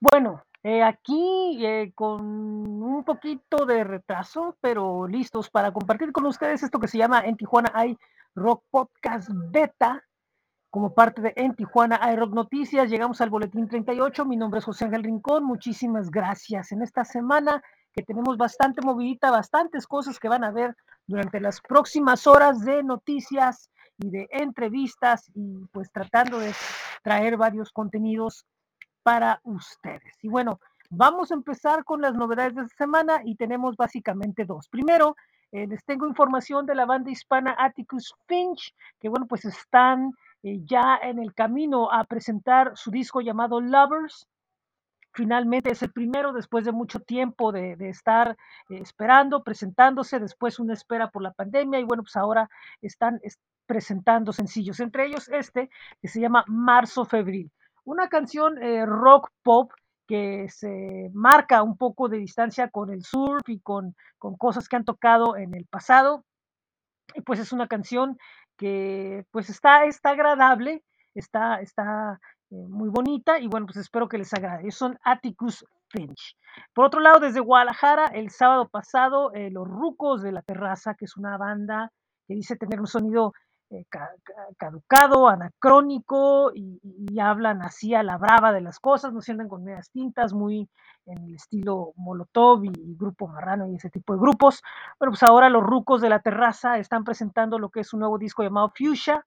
Bueno, eh, aquí eh, con un poquito de retraso, pero listos para compartir con ustedes esto que se llama En Tijuana hay Rock Podcast Beta, como parte de En Tijuana hay Rock Noticias. Llegamos al boletín 38. Mi nombre es José Ángel Rincón. Muchísimas gracias. En esta semana que tenemos bastante movidita, bastantes cosas que van a ver durante las próximas horas de noticias y de entrevistas y pues tratando de traer varios contenidos para ustedes. Y bueno, vamos a empezar con las novedades de esta semana y tenemos básicamente dos. Primero, eh, les tengo información de la banda hispana Atticus Finch, que bueno, pues están eh, ya en el camino a presentar su disco llamado Lovers. Finalmente es el primero después de mucho tiempo de, estar eh, esperando, presentándose, después una espera por la pandemia y bueno, pues ahora están es, presentando sencillos, entre ellos este que se llama Marzo Febril una canción eh, rock pop que se marca un poco de distancia con el surf y con, con cosas que han tocado en el pasado. Y pues es una canción que pues está, está agradable, está, está eh, muy bonita y bueno, pues espero que les agrade. Son Atticus Finch. Por otro lado, desde Guadalajara, el sábado pasado, eh, Los Rucos de la Terraza, que es una banda que dice tener un sonido eh, caducado, anacrónico y, hablan así a la brava de las cosas, no se andan con medias tintas, muy en el estilo Molotov y, y, Grupo Marrano y ese tipo de grupos. Bueno, pues ahora los rucos de la terraza están presentando lo que es un nuevo disco llamado Fuchsia,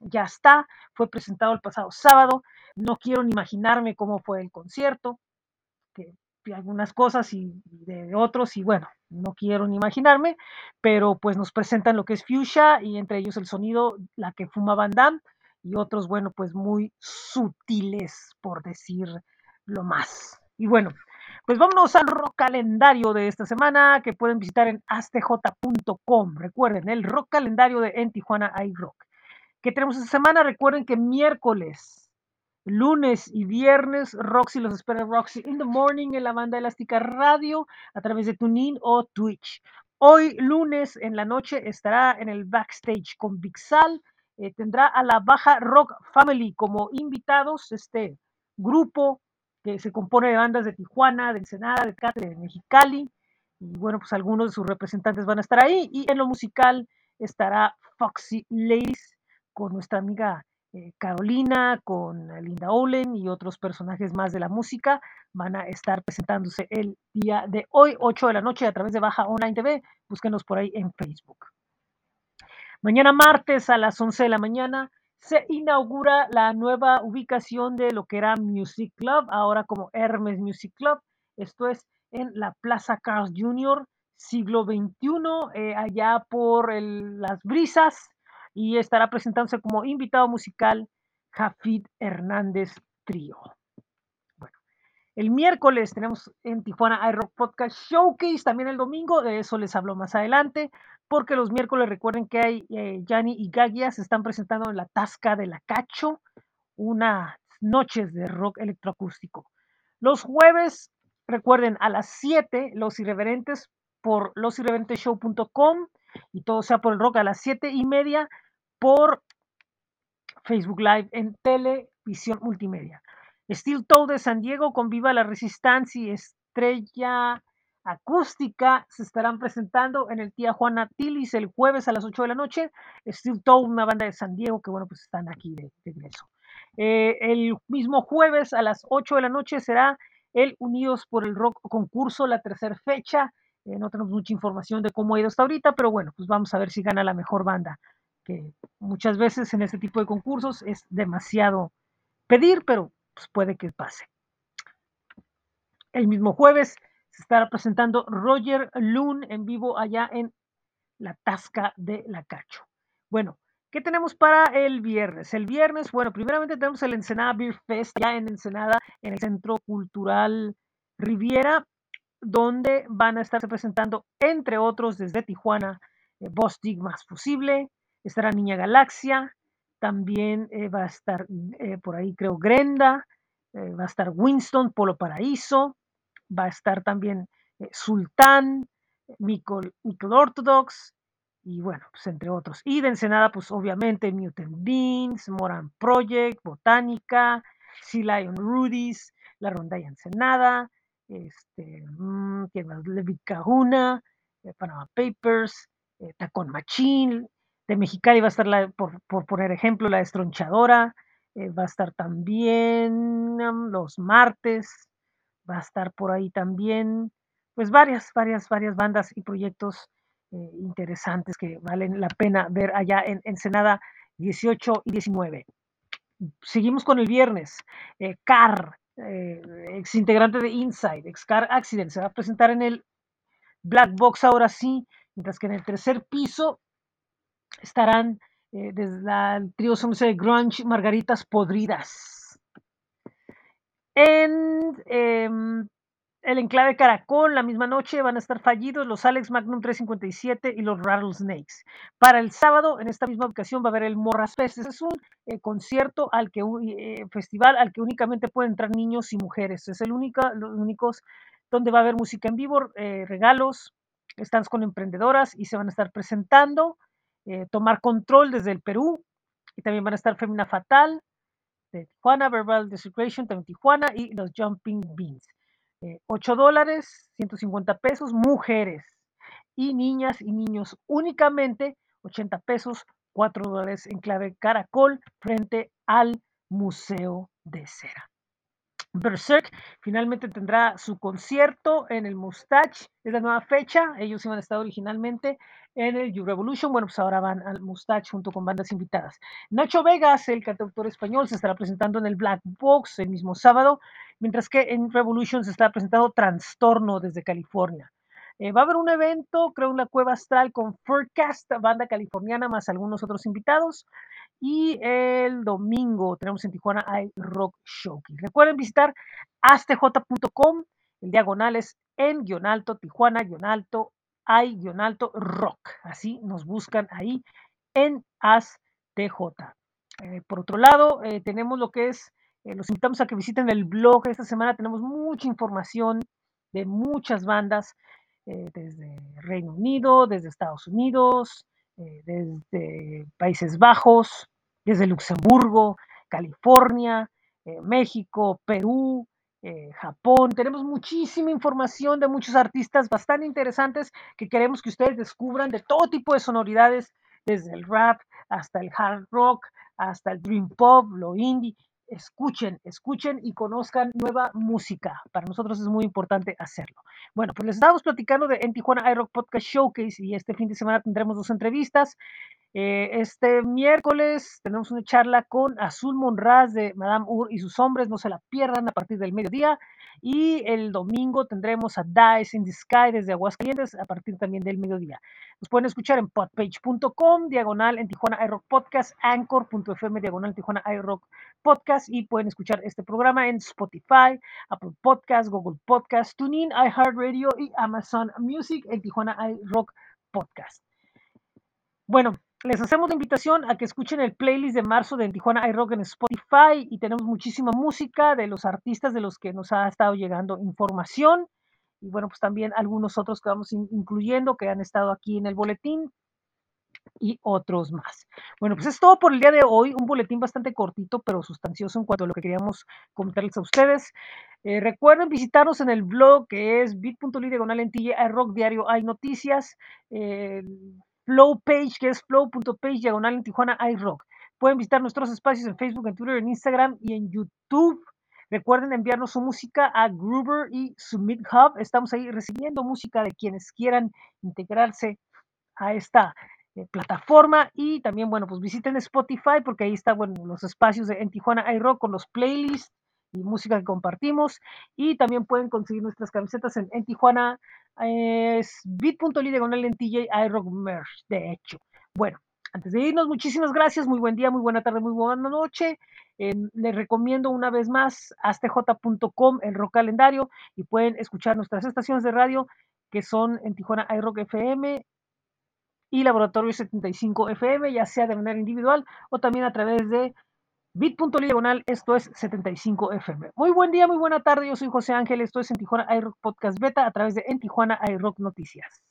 ya está, fue presentado el pasado sábado, no quiero ni imaginarme cómo fue el concierto, algunas cosas y, de otros y bueno, no quiero ni imaginarme, pero pues nos presentan lo que es Fuchsia y entre ellos el sonido, la que fuma Van Damme y otros, bueno, pues muy sutiles, por decir lo más. Y bueno, pues vámonos al rock calendario de esta semana que pueden visitar en astj.com. Recuerden, el rock calendario de En Tijuana iRock. ¿Qué tenemos esta semana? Recuerden que miércoles lunes y viernes, Roxy los espera Roxy in the Morning en la banda elástica radio a través de TuneIn o Twitch. Hoy lunes en la noche estará en el backstage con Vixal. Eh, tendrá a la Baja Rock Family como invitados, este grupo que se compone de bandas de Tijuana, de Ensenada, de Catre, de Mexicali. Y bueno, pues algunos de sus representantes van a estar ahí. Y en lo musical estará Foxy Ladies con nuestra amiga eh, Carolina, con Linda Olen y otros personajes más de la música van a estar presentándose el día de hoy, 8 de la noche, a través de Baja Online TV. Búsquenos por ahí en Facebook. Mañana martes a las 11 de la mañana se inaugura la nueva ubicación de lo que era Music Club, ahora como Hermes Music Club. Esto es en la Plaza Carlos Jr., siglo XXI, eh, allá por las brisas, y estará presentándose como invitado musical Jafid Hernández Trío. Bueno, el miércoles tenemos en Tijuana iRock Podcast Showcase, también el domingo, de eso les hablo más adelante, porque los miércoles recuerden que hay eh, y Gagia se están presentando en la Tasca de la Cacho, unas noches de rock electroacústico. Los jueves, recuerden, a las 7, Los Irreverentes por losirreverenteshow.com y todo sea por el rock a las 7 y media por Facebook Live en televisión multimedia. Steel Toe de San Diego con Viva la Resistencia y Estrella Acústica se estarán presentando en el Tía Juana Tillis el jueves a las 8 de la noche. Steel Toe, una banda de San Diego que, bueno, pues están aquí de, ingreso. Eh, el mismo jueves a las 8 de la noche será el Unidos por el Rock concurso, la tercera fecha. Eh, no tenemos mucha información de cómo ha ido hasta ahorita, pero bueno, pues vamos a ver si gana la mejor banda que muchas veces en este tipo de concursos es demasiado pedir, pero pues puede que pase. El mismo jueves se estará presentando Roger Loon en vivo allá en la Tasca de la Cacho. Bueno, ¿qué tenemos para el viernes? El viernes, bueno, primeramente tenemos el Ensenada Beer Fest ya en Ensenada, en el Centro Cultural Riviera, donde van a estarse presentando, entre otros, desde Tijuana, eh, Bostic más posible, estará Niña Galaxia, también eh, va a estar eh, por ahí creo Grenda, eh, va a estar Winston, Polo Paraíso, va a estar también Sultán, Michael, Michael Orthodox, y bueno, pues entre otros. Y de Ensenada, pues obviamente Mutant Beans, Moran Project, Botánica, Sea Lion Rudy's, la Ronda y Ensenada, este, mm, ¿quién más? Levi Kahuna, eh, Panama Papers, Tacón Machín, de Mexicali va a estar, la, por, por poner ejemplo, la Estronchadora, eh, va a estar también los martes, va a estar por ahí también, pues varias, varias, varias bandas y proyectos eh, interesantes que valen la pena ver allá en Ensenada 18 y 19. Seguimos con el viernes. Eh, Car, ex integrante de Inside, ex Car Accident, se va a presentar en el Black Box ahora sí, mientras que en el tercer piso estarán eh, desde el trío de Grunge Margaritas Podridas. En em, el enclave Caracol, la misma noche van a estar fallidos los Alex Magnum 357 y los Rattlesnakes. Para el sábado, en esta misma ocasión, va a haber el Morras Fest. Es un eh, concierto al que, eh, festival al que únicamente pueden entrar niños y mujeres. Es el único, los únicos donde va a haber música en vivo, regalos, stands con emprendedoras y se van a estar presentando. Eh, tomar control desde el Perú. Y también van a estar Femina Fatal de Tijuana, Verbal Desecration también Tijuana y los Jumping Beans. Eh, 8 dólares, 150 pesos, mujeres y niñas y niños únicamente 80 pesos, 4 dólares en clave caracol frente al Museo de Cera. Berserk finalmente tendrá su concierto en el Mustache, es la nueva fecha, ellos iban a estar originalmente en el You Revolution, bueno, pues ahora van al Mustache junto con bandas invitadas. Nacho Vegas, el cantautor español, se estará presentando en el Black Box el mismo sábado, mientras que en Revolution se está presentando Trastorno desde California. Eh, va a haber un evento, creo, en la Cueva Astral con Forecast, banda californiana, más algunos otros invitados. Y el domingo tenemos en Tijuana hay Rock Showcase. Recuerden visitar astj.com, el diagonal es en guion alto, Tijuana, guion alto, hay guion alto, rock. Así nos buscan ahí en ASTJ. Eh, por otro lado, eh, tenemos lo que es, los invitamos a que visiten el blog. Esta semana tenemos mucha información de muchas bandas eh, desde Reino Unido, desde Estados Unidos, eh, desde Países Bajos, desde Luxemburgo, California, eh, México, Perú, Japón. Tenemos muchísima información de muchos artistas bastante interesantes que queremos que ustedes descubran de todo tipo de sonoridades, desde el rap hasta el hard rock, hasta el dream pop, lo indie. Escuchen, escuchen y conozcan nueva música. Para nosotros es muy importante hacerlo. Bueno, pues les estábamos platicando de en Tijuana iRock Podcast Showcase y este fin de semana tendremos dos entrevistas. Eh, este miércoles tenemos una charla con Azul Monraz de Madame Ur y sus hombres, no se la pierdan a partir del mediodía. Y el domingo tendremos a Dice in the Sky desde Aguascalientes a partir también del mediodía. Nos pueden escuchar en podpage.com, diagonal en Tijuana iRock Podcast, anchor.fm, diagonal Tijuana iRock Podcast y pueden escuchar este programa en Spotify, Apple Podcast, Google Podcast, TuneIn, iHeartRadio y Amazon Music. En Tijuana iRock Podcast. Bueno, les hacemos la invitación a que escuchen el playlist de marzo de Tijuana iRock en Spotify y tenemos muchísima música de los artistas de los que nos ha estado llegando información. Y bueno, pues también algunos otros que vamos in- incluyendo que han estado aquí en el boletín y otros más. Bueno, pues es todo por el día de hoy, un boletín bastante cortito pero sustancioso en cuanto a lo que queríamos comentarles a ustedes. Eh, recuerden visitarnos en el blog que es bit.ly diagonal en rock diario hay noticias. eh, Flow page, que es flow.page diagonal en Tijuana iRock. Pueden visitar nuestros espacios en Facebook, en Twitter, en Instagram y en YouTube. Recuerden enviarnos su música a Groover y Submit Hub. Estamos ahí recibiendo música de quienes quieran integrarse a esta eh, plataforma y también, bueno, pues visiten Spotify porque ahí está, bueno, los espacios de en Tijuana iRock con los playlists y música que compartimos y también pueden conseguir nuestras camisetas en, en Tijuana es bit.ly diagonal en TJ iRock Merch, de hecho. Bueno, antes de irnos, muchísimas gracias, muy buen día, muy buena tarde, muy buena noche. Eh, les recomiendo una vez más astj.com, el rock calendario, y pueden escuchar nuestras estaciones de radio que son en Tijuana iRock FM y Laboratorio 75 FM, ya sea de manera individual o también a través de bit.ly diagonal, esto es 75 FM. Muy buen día, muy buena tarde, yo soy José Ángel, esto es en Tijuana iRock Podcast Beta a través de En Tijuana iRock Noticias.